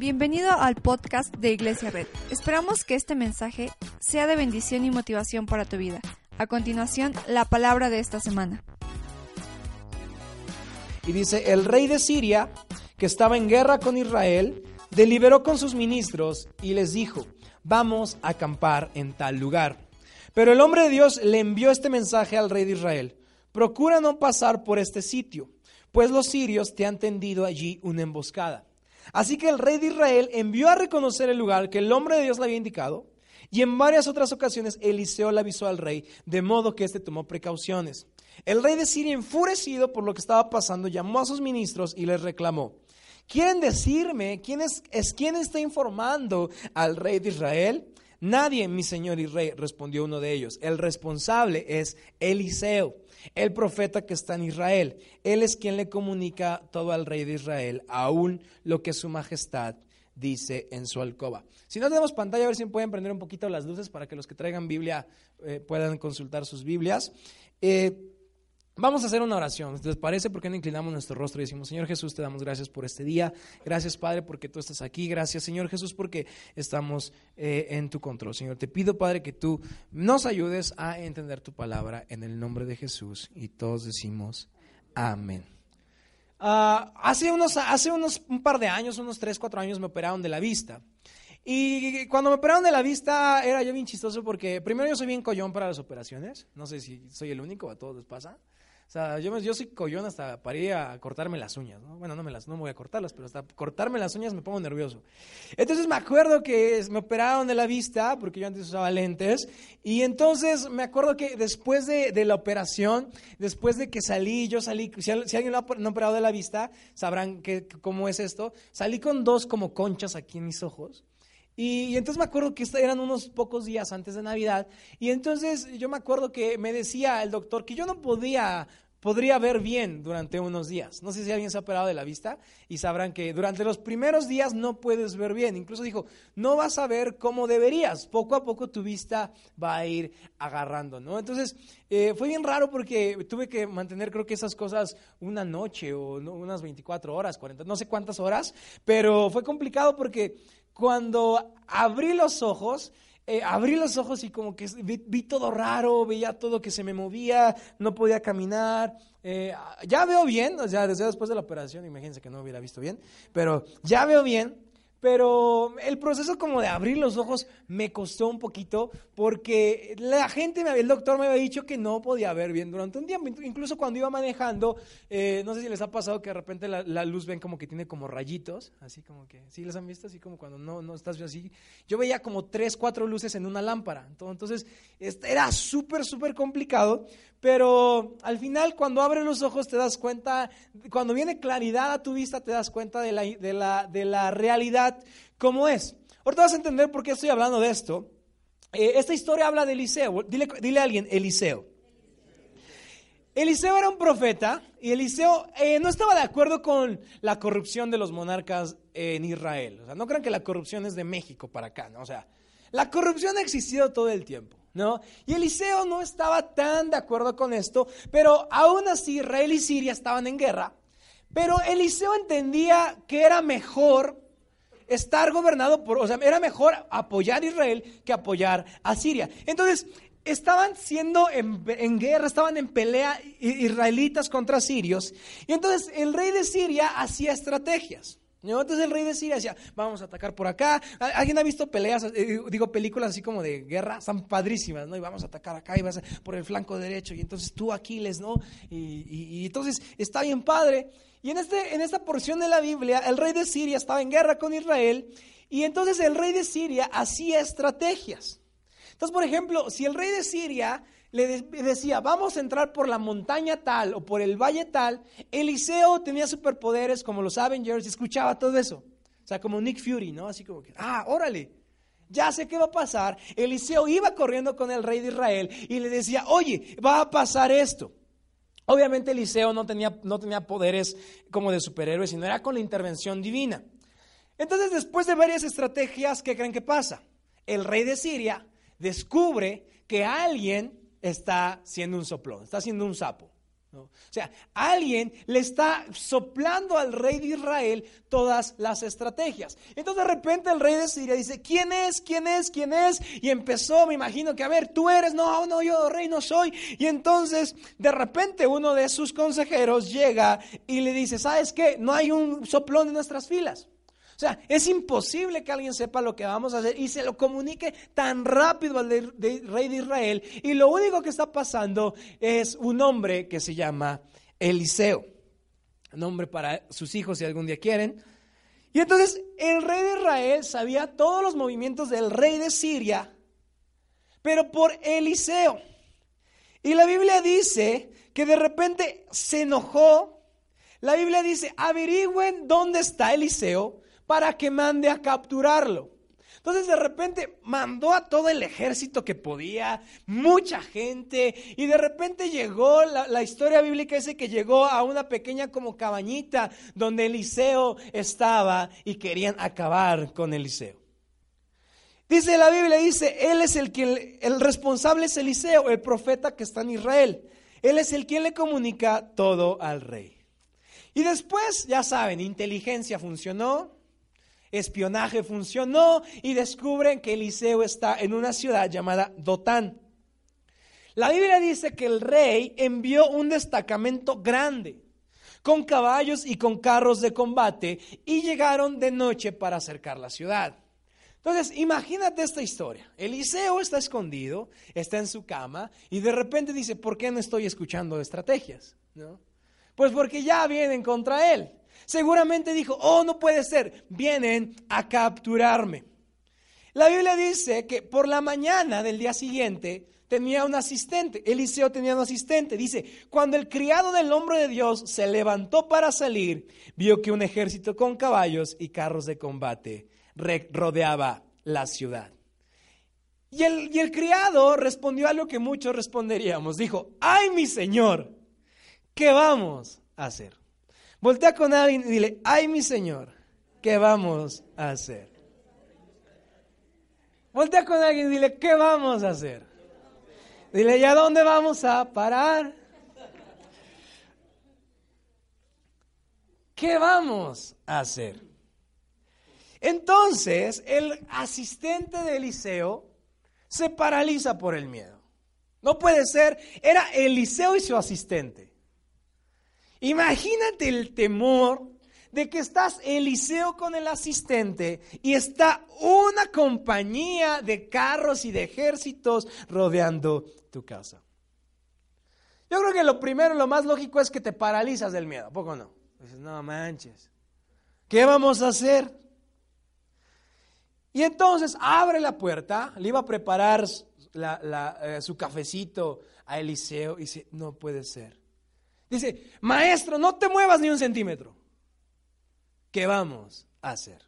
Bienvenido al podcast de Iglesia Red. Esperamos que este mensaje sea de bendición y motivación para tu vida. A continuación, la palabra de esta semana. Y dice, el rey de Siria, que estaba en guerra con Israel, deliberó con sus ministros y les dijo, vamos a acampar en tal lugar. Pero el hombre de Dios le envió este mensaje al rey de Israel, procura no pasar por este sitio, pues los sirios te han tendido allí una emboscada. Así que el rey de Israel envió a reconocer el lugar que el hombre de Dios le había indicado, y en varias otras ocasiones Eliseo le avisó al rey, de modo que éste tomó precauciones. El rey de Siria, enfurecido por lo que estaba pasando, llamó a sus ministros y les reclamó, ¿quieren decirme quién es, es quién está informando al rey de Israel? Nadie, mi señor y rey, respondió uno de ellos. El responsable es Eliseo el profeta que está en Israel. Él es quien le comunica todo al rey de Israel, aún lo que su majestad dice en su alcoba. Si no tenemos pantalla, a ver si pueden prender un poquito las luces para que los que traigan Biblia eh, puedan consultar sus Biblias. Eh, Vamos a hacer una oración. ¿Les parece? ¿Por qué no inclinamos nuestro rostro y decimos, Señor Jesús, te damos gracias por este día? Gracias, Padre, porque tú estás aquí. Gracias, Señor Jesús, porque estamos eh, en tu control. Señor, te pido, Padre, que tú nos ayudes a entender tu palabra en el nombre de Jesús. Y todos decimos, amén. Ah, hace, unos, hace unos un par de años, unos tres, cuatro años, me operaron de la vista. Y cuando me operaron de la vista era yo bien chistoso porque primero yo soy bien collón para las operaciones. No sé si soy el único, a todos les pasa. O sea, yo, yo soy collón hasta para ir a cortarme las uñas, ¿no? Bueno, no me las, no voy a cortarlas, pero hasta cortarme las uñas me pongo nervioso. Entonces me acuerdo que me operaron de la vista, porque yo antes usaba lentes, y entonces me acuerdo que después de, de la operación, después de que salí, yo salí, si, alguien lo ha operado de la vista, sabrán que, cómo es esto, salí con dos como conchas aquí en mis ojos. Y, entonces me acuerdo que eran unos pocos días antes de Navidad. Y entonces yo me acuerdo que me decía el doctor que yo no podía podría ver bien durante unos días. No sé si alguien se ha operado de la vista y sabrán que durante los primeros días no puedes ver bien. Incluso dijo, no vas a ver como deberías. Poco a poco tu vista va a ir agarrando, ¿no? Entonces, eh, fue bien raro porque tuve que mantener creo que esas cosas una noche o unas 24 horas, 40, no sé cuántas horas, pero fue complicado porque cuando abrí los ojos, eh, abrí los ojos y como que vi, todo raro, veía todo que se me movía, no podía caminar. Eh, ya veo bien, o sea, desde después de la operación, imagínense que no hubiera visto bien, pero ya veo bien. Pero el proceso como de abrir los ojos me costó un poquito porque la gente, el doctor me había dicho que no podía ver bien durante un tiempo. Incluso cuando iba manejando, eh, no sé si les ha pasado que de repente la, luz ven como que tiene como rayitos, así como que, ¿sí les han visto? Así como cuando no, no estás así. Yo veía como tres, cuatro luces en una lámpara. Entonces, era súper, súper complicado. Pero al final, cuando abres los ojos, te das cuenta, cuando viene claridad a tu vista, te das cuenta de la, de la, de la realidad como es. Ahorita vas a entender por qué estoy hablando de esto. Eh, esta historia habla de Eliseo. Dile, dile, a alguien, Eliseo. Eliseo era un profeta y Eliseo eh, no estaba de acuerdo con la corrupción de los monarcas en Israel. O sea, no crean que la corrupción es de México para acá, ¿no? O sea, la corrupción ha existido todo el tiempo. ¿No? Y Eliseo no estaba tan de acuerdo con esto, pero aún así Israel y Siria estaban en guerra. Pero Eliseo entendía que era mejor estar gobernado por, o sea, era mejor apoyar a Israel que apoyar a Siria. Entonces, estaban siendo en, en, guerra, estaban en pelea israelitas contra sirios. Y entonces el rey de Siria hacía estrategias. Entonces el rey de Siria decía, vamos a atacar por acá. ¿Alguien ha visto peleas, eh, digo, películas así como de guerra? Están padrísimas, ¿no? Y vamos a atacar acá y vas a, por el flanco derecho. Y entonces tú, Aquiles, ¿no? Y, entonces está bien padre. Y en, este, en esta porción de la Biblia, el rey de Siria estaba en guerra con Israel. Y entonces el rey de Siria hacía estrategias. Entonces, por ejemplo, si el rey de Siria le decía, vamos a entrar por la montaña tal o por el valle tal, Eliseo tenía superpoderes como los Avengers, escuchaba todo eso. O sea, como Nick Fury, ¿no? Así como que, ah, órale, ya sé qué va a pasar. Eliseo iba corriendo con el rey de Israel y le decía, oye, va a pasar esto. Obviamente Eliseo no tenía, no tenía poderes como de superhéroe, sino era con la intervención divina. Entonces, después de varias estrategias, ¿qué creen que pasa? El rey de Siria descubre que alguien está siendo un soplón, está siendo un sapo. O sea, alguien le está soplando al rey de Israel todas las estrategias. Entonces de repente el rey de Siria dice, ¿quién es? ¿quién es? ¿quién es? Y empezó, me imagino que, a ver, tú eres, no, no, yo rey no soy. Y entonces de repente uno de sus consejeros llega y le dice, ¿sabes qué? No hay un soplón en nuestras filas. O sea, es imposible que alguien sepa lo que vamos a hacer y se lo comunique tan rápido al rey de Israel. Y lo único que está pasando es un hombre que se llama Eliseo. Nombre para sus hijos si algún día quieren. Y entonces el rey de Israel sabía todos los movimientos del rey de Siria, pero por Eliseo. Y la Biblia dice que de repente se enojó. La Biblia dice, averigüen dónde está Eliseo para que mande a capturarlo. Entonces de repente mandó a todo el ejército que podía, mucha gente, y de repente llegó, la, historia bíblica dice que llegó a una pequeña como cabañita donde Eliseo estaba y querían acabar con Eliseo. Dice la Biblia, dice, él es el que, el responsable es Eliseo, el profeta que está en Israel. Él es el quien le comunica todo al rey. Y después, ya saben, inteligencia funcionó, espionaje funcionó y descubren que Eliseo está en una ciudad llamada Dotán. La Biblia dice que el rey envió un destacamento grande con caballos y con carros de combate y llegaron de noche para acercar la ciudad. Entonces, imagínate esta historia. Eliseo está escondido, está en su cama y de repente dice, ¿por qué no estoy escuchando estrategias? Pues porque ya vienen contra él. Seguramente dijo, oh, no puede ser, vienen a capturarme. La Biblia dice que por la mañana del día siguiente tenía un asistente, Eliseo tenía un asistente. Dice, cuando el criado del hombre de Dios se levantó para salir, vio que un ejército con caballos y carros de combate rodeaba la ciudad. Y el, y el criado respondió a lo que muchos responderíamos. Dijo, ay mi señor, ¿qué vamos a hacer? Voltea con alguien y dile, ay mi Señor, ¿qué vamos a hacer? Voltea con alguien y dile, ¿qué vamos a hacer? Dile, ¿y a dónde vamos a parar? ¿Qué vamos a hacer? Entonces, el asistente de Eliseo se paraliza por el miedo. No puede ser, era Eliseo y su asistente. Imagínate el temor de que estás Eliseo con el asistente y está una compañía de carros y de ejércitos rodeando tu casa. Yo creo que lo primero, lo más lógico es que te paralizas del miedo, ¿a poco no? Dices, no manches, ¿qué vamos a hacer? Y entonces abre la puerta, le iba a preparar eh, su cafecito a Eliseo y dice, no puede ser. Dice, maestro, no te muevas ni un centímetro. ¿Qué vamos a hacer?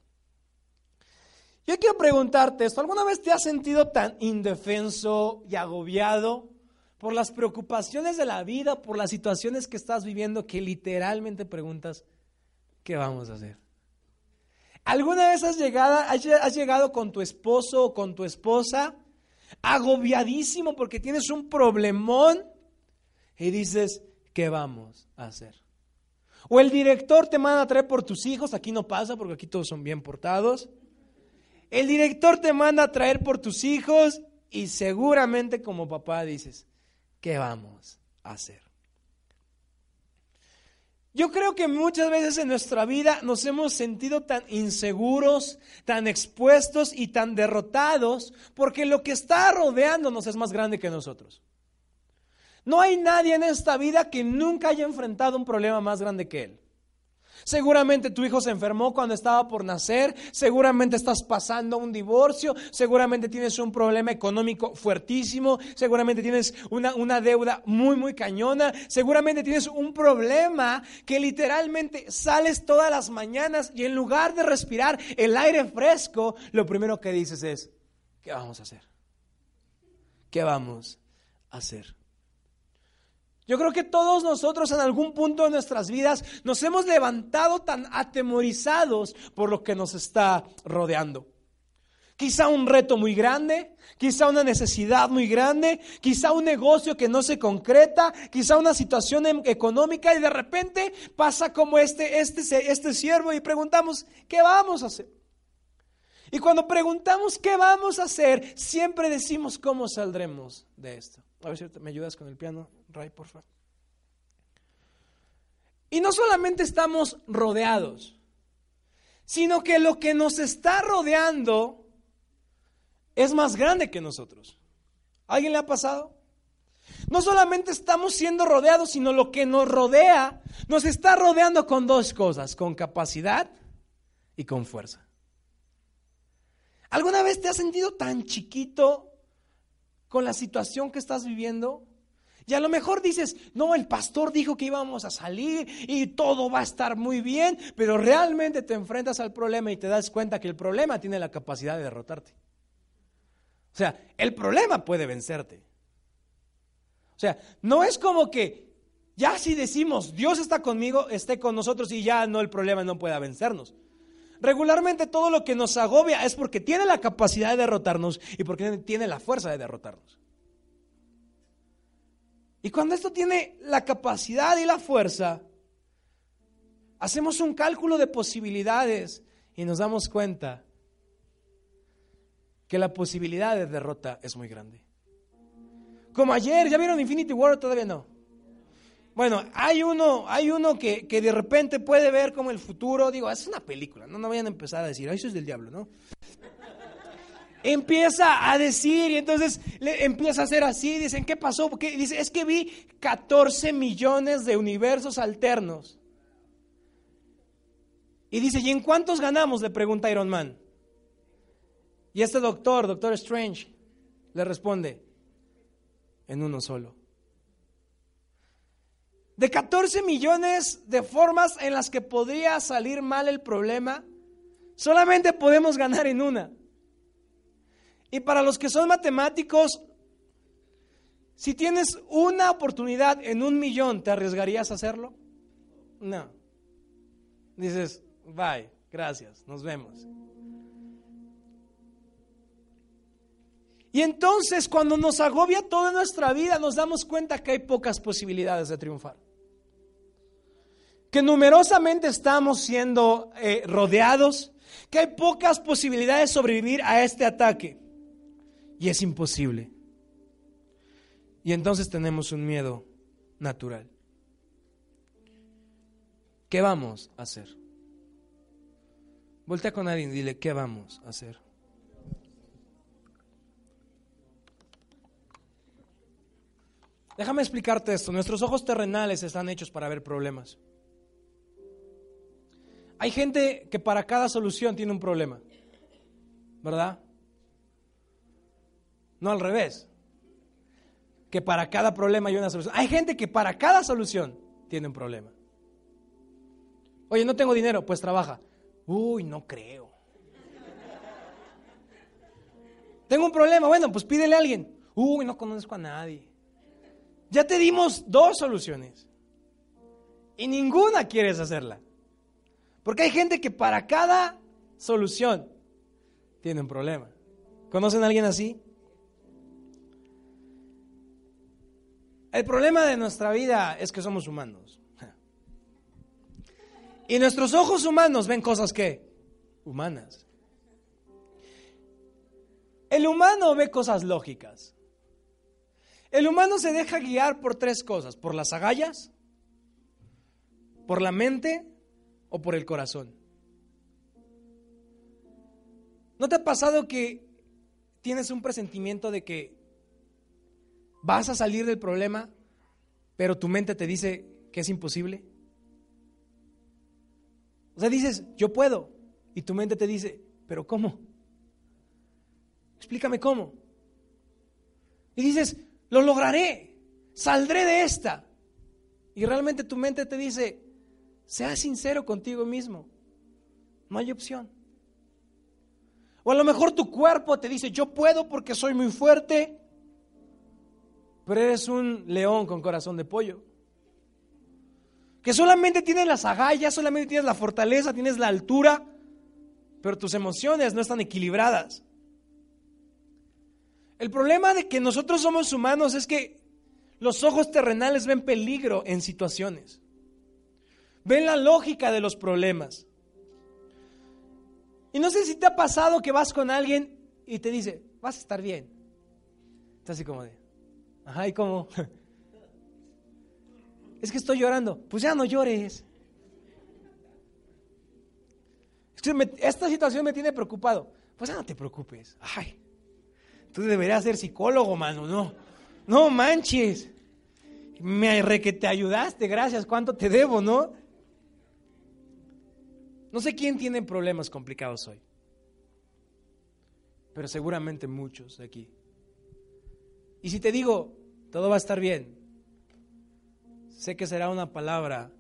Yo quiero preguntarte esto, ¿alguna vez te has sentido tan indefenso y agobiado por las preocupaciones de la vida, por las situaciones que estás viviendo, que literalmente preguntas, ¿qué vamos a hacer? ¿Alguna vez has llegado, has llegado con tu esposo o con tu esposa agobiadísimo porque tienes un problemón y dices, ¿qué vamos a hacer? O el director te manda a traer por tus hijos, aquí no pasa porque aquí todos son bien portados. El director te manda a traer por tus hijos y seguramente como papá dices, ¿qué vamos a hacer? Yo creo que muchas veces en nuestra vida nos hemos sentido tan inseguros, tan expuestos y tan derrotados porque lo que está rodeándonos es más grande que nosotros. No hay nadie en esta vida que nunca haya enfrentado un problema más grande que él. Seguramente tu hijo se enfermó cuando estaba por nacer, seguramente estás pasando un divorcio, seguramente tienes un problema económico fuertísimo, seguramente tienes una, una, deuda muy, muy cañona, seguramente tienes un problema que literalmente sales todas las mañanas y en lugar de respirar el aire fresco, lo primero que dices es, ¿qué vamos a hacer? ¿Qué vamos a hacer? Yo creo que todos nosotros en algún punto de nuestras vidas nos hemos levantado tan atemorizados por lo que nos está rodeando. Quizá un reto muy grande, quizá una necesidad muy grande, quizá un negocio que no se concreta, quizá una situación em, económica y de repente pasa como este, este, este siervo y preguntamos, ¿qué vamos a hacer? Y cuando preguntamos qué vamos a hacer, siempre decimos cómo saldremos de esto. A ver si me ayudas con el piano, Ray, por favor. Y no solamente estamos rodeados, sino que lo que nos está rodeando es más grande que nosotros. ¿Alguien le ha pasado? No solamente estamos siendo rodeados, sino lo que nos rodea nos está rodeando con dos cosas, con capacidad y con fuerza. ¿Alguna vez te has sentido tan chiquito con la situación que estás viviendo? Y a lo mejor dices, no, el pastor dijo que íbamos a salir y todo va a estar muy bien, pero realmente te enfrentas al problema y te das cuenta que el problema tiene la capacidad de derrotarte. O sea, el problema puede vencerte. O sea, no es como que ya si decimos, Dios está conmigo, esté con nosotros y ya no el problema no pueda vencernos. Regularmente todo lo que nos agobia es porque tiene la capacidad de derrotarnos y porque tiene la fuerza de derrotarnos. Y cuando esto tiene la capacidad y la fuerza, hacemos un cálculo de posibilidades y nos damos cuenta que la posibilidad de derrota es muy grande. Como ayer, ¿ya vieron Infinity War? Todavía no. Bueno, hay uno, hay uno que, de repente puede ver como el futuro, digo, es una película, no, no vayan a empezar a decir, eso es del diablo, ¿no? Empieza a decir y entonces le empieza a hacer así, dicen, ¿qué pasó? Porque dice, es que vi 14 millones de universos alternos. Y dice, ¿y en cuántos ganamos? Le pregunta Iron Man. Y este doctor, doctor Strange, le responde, en uno solo de 14 millones de formas en las que podría salir mal el problema, solamente podemos ganar en una. Y para los que son matemáticos, si tienes una oportunidad en un millón, ¿te arriesgarías a hacerlo? No. Dices, bye, gracias, nos vemos. Y entonces cuando nos agobia toda nuestra vida nos damos cuenta que hay pocas posibilidades de triunfar. Que numerosamente estamos siendo eh, rodeados, que hay pocas posibilidades de sobrevivir a este ataque. Y es imposible. Y entonces tenemos un miedo natural. ¿Qué vamos a hacer? Voltea con alguien y dile, ¿qué vamos a hacer? Déjame explicarte esto. Nuestros ojos terrenales están hechos para ver problemas. Hay gente que para cada solución tiene un problema, ¿verdad? No al revés. Que para cada problema hay una solución. Hay gente que para cada solución tiene un problema. Oye, no tengo dinero, pues trabaja. Uy, no creo. Tengo un problema, bueno, pues pídele a alguien. Uy, no conozco a nadie. Ya te dimos dos soluciones y ninguna quieres hacerla. Porque hay gente que para cada solución tiene un problema. ¿Conocen a alguien así? El problema de nuestra vida es que somos humanos. Y nuestros ojos humanos ven cosas que humanas. El humano ve cosas lógicas. El humano se deja guiar por tres cosas, por las agallas, por la mente o por el corazón. ¿No te ha pasado que tienes un presentimiento de que vas a salir del problema, pero tu mente te dice que es imposible? O sea, dices, yo puedo, y tu mente te dice, pero ¿cómo? Explícame cómo. Y dices, lo lograré, saldré de esta. Y realmente tu mente te dice, sea sincero contigo mismo, no hay opción. O a lo mejor tu cuerpo te dice, yo puedo porque soy muy fuerte, pero eres un león con corazón de pollo. Que solamente tienes las agallas, solamente tienes la fortaleza, tienes la altura, pero tus emociones no están equilibradas. El problema de que nosotros somos humanos es que los ojos terrenales ven peligro en situaciones. Ven la lógica de los problemas. Y no sé si te ha pasado que vas con alguien y te dice, vas a estar bien. Estás así como de, ajá, ¿y cómo? es que estoy llorando. Pues ya no llores. esta situación me tiene preocupado. Pues ya no te preocupes. Ay, tú deberías ser psicólogo, mano. No, no manches. Me re que te ayudaste, gracias. ¿Cuánto te debo, no? No sé quién tiene problemas complicados hoy. Pero seguramente muchos de aquí. Y si te digo, todo va a estar bien, sé que será una palabra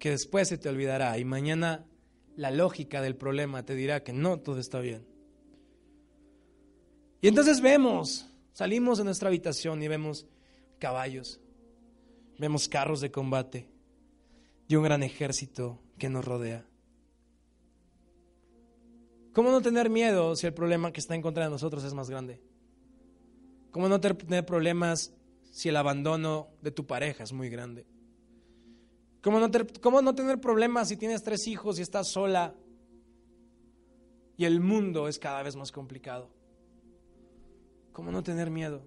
que después se te olvidará y mañana la lógica del problema te dirá que no, todo está bien. Y entonces vemos, salimos de nuestra habitación y vemos caballos, vemos carros de combate y un gran ejército que nos rodea. ¿Cómo no tener miedo si el problema que está en contra de nosotros es más grande? ¿Cómo no tener problemas si el abandono de tu pareja es muy grande? ¿Cómo no, ¿Cómo no tener problemas si tienes tres hijos y estás sola y el mundo es cada vez más complicado? ¿Cómo no tener miedo?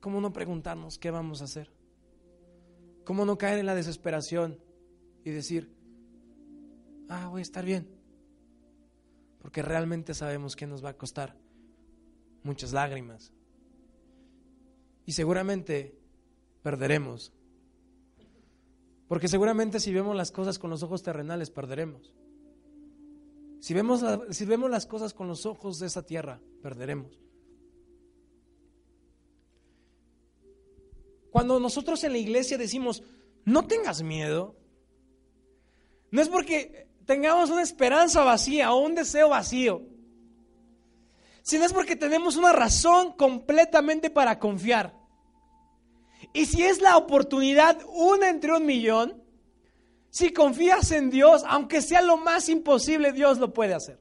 ¿Cómo no preguntarnos qué vamos a hacer? ¿Cómo no caer en la desesperación y decir, ah, voy a estar bien? Porque realmente sabemos que nos va a costar muchas lágrimas. Y seguramente perderemos. Porque seguramente si vemos las cosas con los ojos terrenales, perderemos. Si vemos, si vemos las cosas con los ojos de esa tierra, perderemos. Cuando nosotros en la iglesia decimos, no tengas miedo, no es porque tengamos una esperanza vacía o un deseo vacío, sino es porque tenemos una razón completamente para confiar. Y si es la oportunidad una entre un millón, si confías en Dios, aunque sea lo más imposible, Dios lo puede hacer.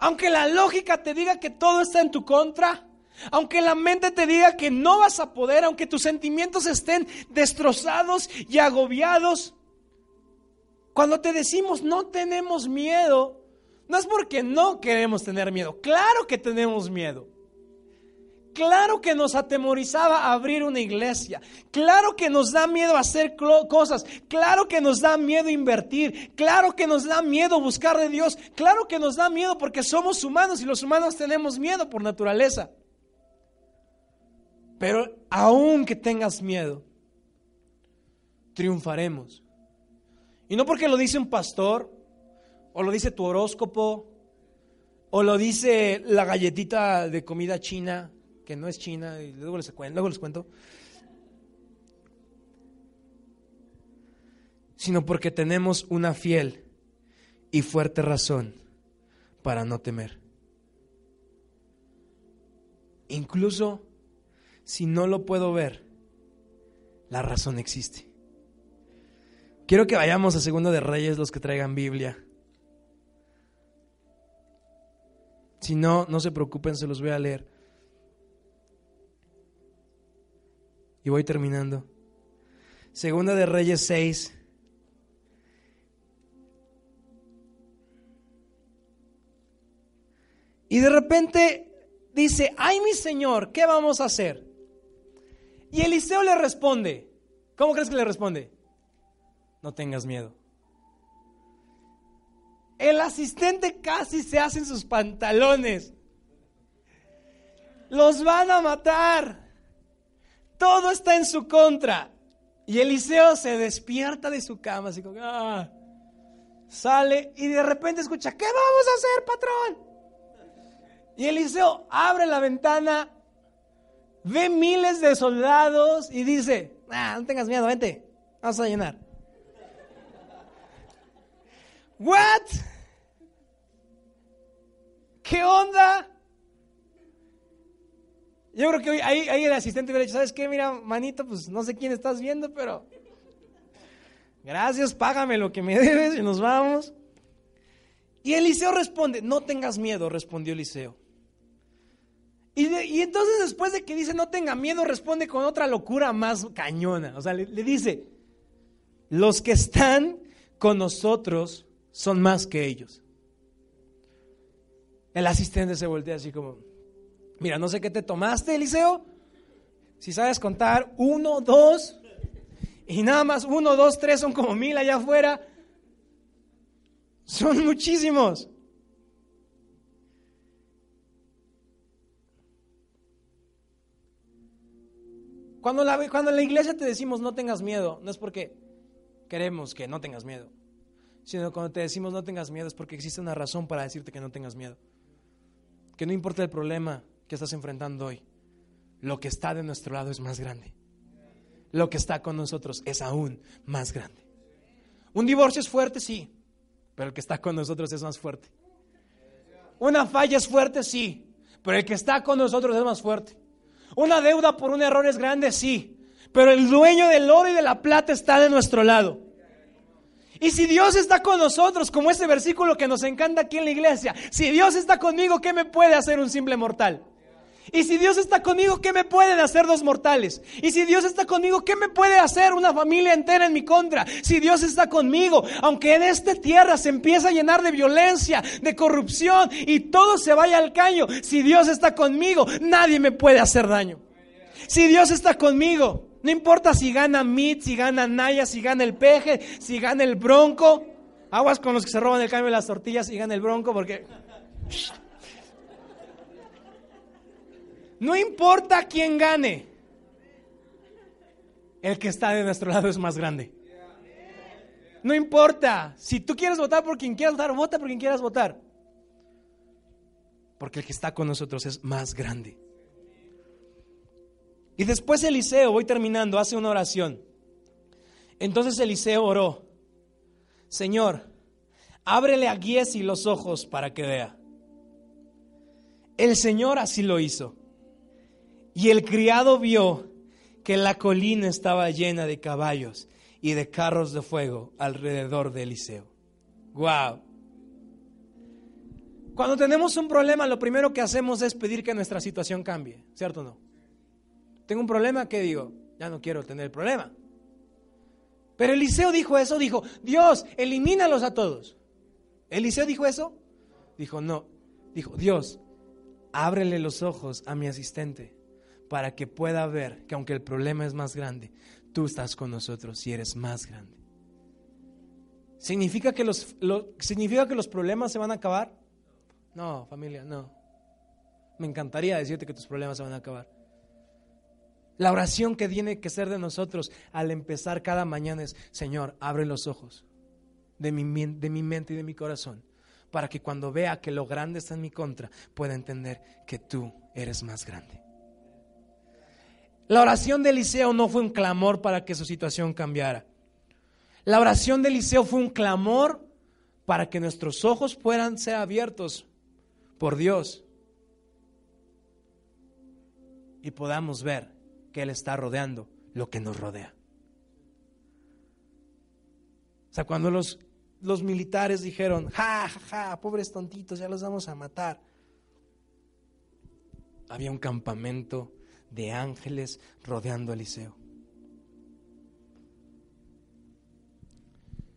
Aunque la lógica te diga que todo está en tu contra, aunque la mente te diga que no vas a poder, aunque tus sentimientos estén destrozados y agobiados, cuando te decimos no tenemos miedo, no es porque no queremos tener miedo, claro que tenemos miedo. Claro que nos atemorizaba abrir una iglesia. Claro que nos da miedo hacer cosas. Claro que nos da miedo invertir. Claro que nos da miedo buscar de Dios. Claro que nos da miedo porque somos humanos y los humanos tenemos miedo por naturaleza. Pero aunque tengas miedo, triunfaremos. Y no porque lo dice un pastor, o lo dice tu horóscopo, o lo dice la galletita de comida china, que no es china, y luego les, luego les cuento. Sino porque tenemos una fiel y fuerte razón para no temer. Incluso si no lo puedo ver, la razón existe. Quiero que vayamos a Segundo de Reyes los que traigan Biblia. Si no, no se preocupen, se los voy a leer. Y voy terminando. Segunda de Reyes 6. Y de repente dice, ay mi Señor, ¿qué vamos a hacer? Y Eliseo le responde, ¿cómo crees que le responde? No tengas miedo. El asistente casi se hace en sus pantalones. Los van a matar. Todo está en su contra. Y Eliseo se despierta de su cama, así como, ah, sale y de repente escucha, ¿qué vamos a hacer, patrón? Y Eliseo abre la ventana ve miles de soldados y dice, ah, no tengas miedo, vente, vamos a llenar. ¿What? ¿Qué onda? Yo creo que ahí, ahí el asistente hubiera dicho, ¿sabes qué? Mira, manito, pues no sé quién estás viendo, pero gracias, págame lo que me debes y nos vamos. Y Eliseo responde, no tengas miedo, respondió Eliseo. Y, y, entonces después de que dice no tenga miedo, responde con otra locura más cañona. O sea, le dice, los que están con nosotros son más que ellos. El asistente se voltea así como, mira, no sé qué te tomaste, Eliseo. Si sabes contar, uno, dos, y nada más uno, dos, tres son como mil allá afuera. Son muchísimos. Cuando la, cuando en la iglesia te decimos no tengas miedo, no es porque queremos que no tengas miedo, sino cuando te decimos no tengas miedo es porque existe una razón para decirte que no tengas miedo. Que no importa el problema que estás enfrentando hoy, lo que está de nuestro lado es más grande. Lo que está con nosotros es aún más grande. Un divorcio es fuerte, sí, pero el que está con nosotros es más fuerte. Una falla es fuerte, sí, pero el que está con nosotros es más fuerte. Una deuda por un error es grande, sí, pero el dueño del oro y de la plata está de nuestro lado. Y si Dios está con nosotros, como ese versículo que nos encanta aquí en la iglesia, si Dios está conmigo, ¿qué me puede hacer un simple mortal? Y si Dios está conmigo, ¿qué me pueden hacer dos mortales? Y si Dios está conmigo, ¿qué me puede hacer una familia entera en mi contra? Si Dios está conmigo, aunque en esta tierra se empieza a llenar de violencia, de corrupción y todo se vaya al caño, si Dios está conmigo, nadie me puede hacer daño. Si Dios está conmigo, no importa si gana Mit, si gana Naya, si gana el peje, si gana el bronco. Aguas con los que se roban el cambio de las tortillas y gana el bronco porque... No importa quién gane, el que está de nuestro lado es más grande. No importa. Si tú quieres votar por quien quieras votar, vota por quien quieras votar. Porque el que está con nosotros es más grande. Y después Eliseo, voy terminando, hace una oración. Entonces Eliseo oró, Señor, ábrele a Giesi los ojos para que vea. El Señor así lo hizo. Y el criado vio que la colina estaba llena de caballos y de carros de fuego alrededor de Eliseo. ¡Wow! Cuando tenemos un problema, lo primero que hacemos es pedir que nuestra situación cambie, ¿cierto o no? Tengo un problema, ¿qué digo? Ya no quiero tener el problema. Pero Eliseo dijo eso, dijo, Dios, elimínalos a todos. ¿Eliseo dijo eso? Dijo, no. Dijo, Dios, ábrele los ojos a mi asistente para que pueda ver que aunque el problema es más grande, tú estás con nosotros y eres más grande. ¿Significa que los, ¿Significa que los problemas se van a acabar? No, familia, no. Me encantaría decirte que tus problemas se van a acabar. La oración que tiene que ser de nosotros al empezar cada mañana es, Señor, abre los ojos de mi, mente y de mi corazón para que cuando vea que lo grande está en mi contra, pueda entender que tú eres más grande. La oración de Eliseo no fue un clamor para que su situación cambiara. La oración de Eliseo fue un clamor para que nuestros ojos puedan ser abiertos por Dios y podamos ver que Él está rodeando lo que nos rodea. O sea, cuando los, los militares dijeron, ja, ja, ja, pobres tontitos, ya los vamos a matar, había un campamento de ángeles rodeando a Eliseo.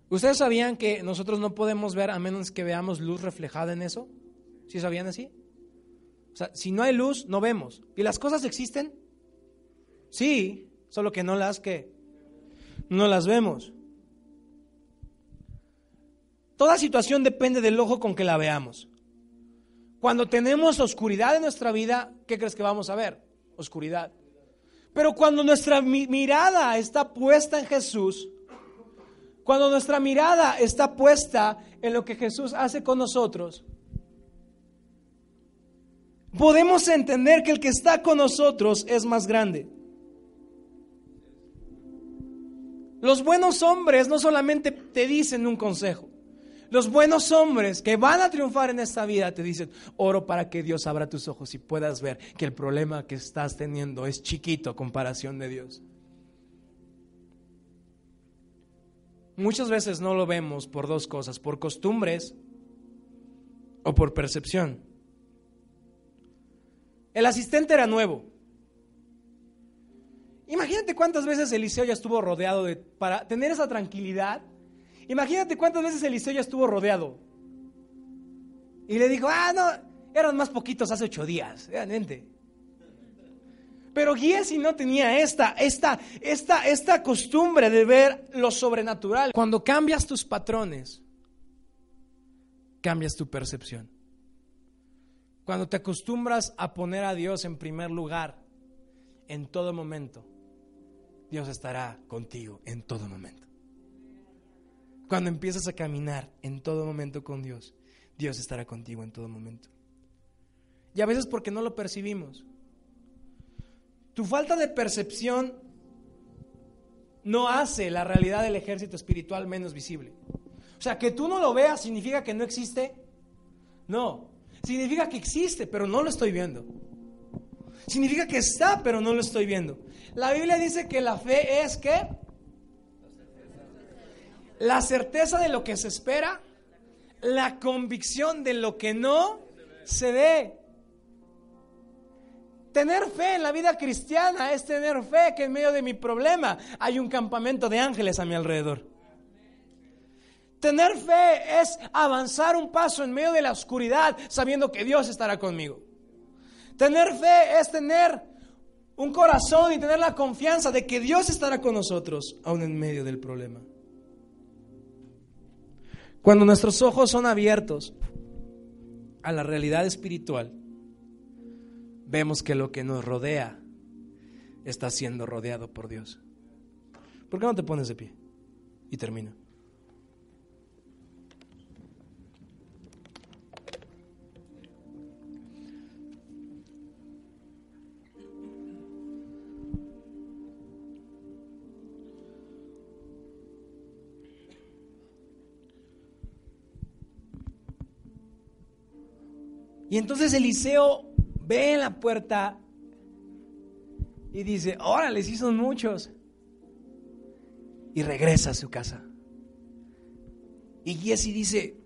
¿Ustedes sabían que nosotros no podemos ver a menos que veamos luz reflejada en eso? ¿Sí sabían así? O sea, si no hay luz, no vemos. ¿Y las cosas existen? Sí, solo que no las que no las vemos. Toda situación depende del ojo con que la veamos. Cuando tenemos oscuridad en nuestra vida, ¿qué crees que vamos a ver? oscuridad. Pero cuando nuestra mirada está puesta en Jesús, cuando nuestra mirada está puesta en lo que Jesús hace con nosotros, podemos entender que el que está con nosotros es más grande. Los buenos hombres no solamente te dicen un consejo, los buenos hombres que van a triunfar en esta vida te dicen, oro para que Dios abra tus ojos y puedas ver que el problema que estás teniendo es chiquito a comparación de Dios. Muchas veces no lo vemos por dos cosas, por costumbres o por percepción. El asistente era nuevo. Imagínate cuántas veces Eliseo ya estuvo rodeado de, para tener esa tranquilidad. Imagínate cuántas veces Eliseo ya estuvo rodeado. Y le dijo, ah, no, eran más poquitos hace ocho días, realmente. Pero Giesi no tenía esta, esta, esta, esta costumbre de ver lo sobrenatural. Cuando cambias tus patrones, cambias tu percepción. Cuando te acostumbras a poner a Dios en primer lugar en todo momento, Dios estará contigo en todo momento. Cuando empiezas a caminar en todo momento con Dios, Dios estará contigo en todo momento. Y a veces porque no lo percibimos. Tu falta de percepción no hace la realidad del ejército espiritual menos visible. O sea, que tú no lo veas significa que no existe. No, significa que existe, pero no lo estoy viendo. Significa que está, pero no lo estoy viendo. La Biblia dice que la fe es que la certeza de lo que se espera, la convicción de lo que no se ve. Tener fe en la vida cristiana es tener fe que en medio de mi problema hay un campamento de ángeles a mi alrededor. Tener fe es avanzar un paso en medio de la oscuridad sabiendo que Dios estará conmigo. Tener fe es tener un corazón y tener la confianza de que Dios estará con nosotros aún en medio del problema. Cuando nuestros ojos son abiertos a la realidad espiritual, vemos que lo que nos rodea está siendo rodeado por Dios. ¿Por qué no te pones de pie? Y termino. Y entonces Eliseo ve en la puerta y dice, órale, sí son muchos. Y regresa a su casa. Y Jesse dice,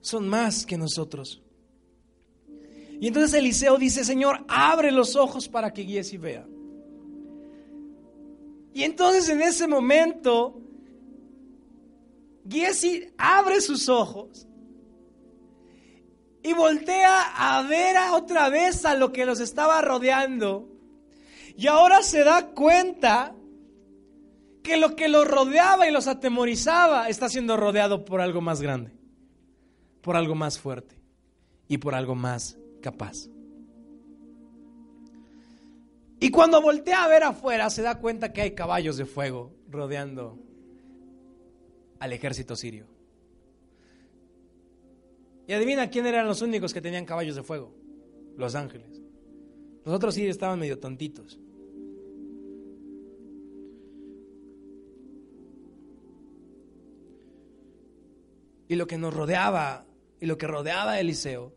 son más que nosotros. Y entonces Eliseo dice, Señor, abre los ojos para que Jesse vea. Y entonces en ese momento, Jesse abre sus ojos y voltea a ver otra vez a lo que los estaba rodeando. Y ahora se da cuenta que lo que los rodeaba y los atemorizaba está siendo rodeado por algo más grande, por algo más fuerte y por algo más capaz. Y cuando voltea a ver afuera se da cuenta que hay caballos de fuego rodeando al ejército sirio. Y adivina quién eran los únicos que tenían caballos de fuego. Los ángeles. Los otros sí estaban medio tontitos. Y lo que nos rodeaba y lo que rodeaba a Eliseo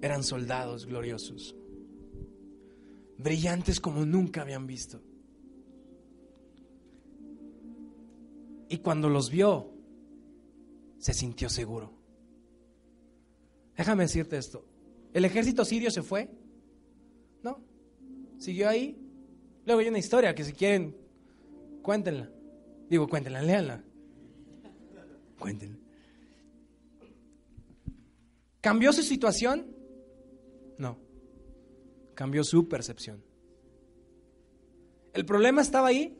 eran soldados gloriosos, brillantes como nunca habían visto. Y cuando los vio, se sintió seguro. Déjame decirte esto. ¿El ejército sirio se fue? No. Siguió ahí. Luego hay una historia que si quieren, cuéntenla. Digo, cuéntenla, léanla. Cuéntenla. ¿Cambió su situación? No. Cambió su percepción. ¿El problema estaba ahí?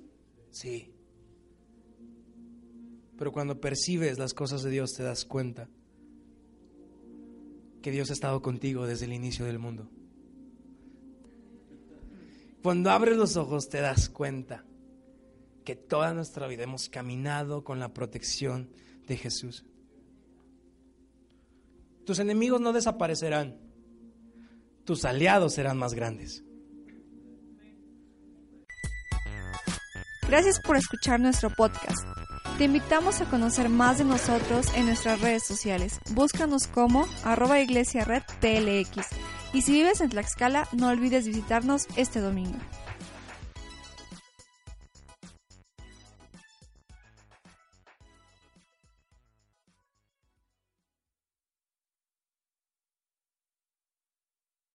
Sí. Pero cuando percibes las cosas de Dios te das cuenta que Dios ha estado contigo desde el inicio del mundo. Cuando abres los ojos te das cuenta que toda nuestra vida hemos caminado con la protección de Jesús. Tus enemigos no desaparecerán, tus aliados serán más grandes. Gracias por escuchar nuestro podcast. Te invitamos a conocer más de nosotros en nuestras redes sociales. Búscanos como arroba iglesia red. Y si vives en Tlaxcala, no olvides visitarnos este domingo.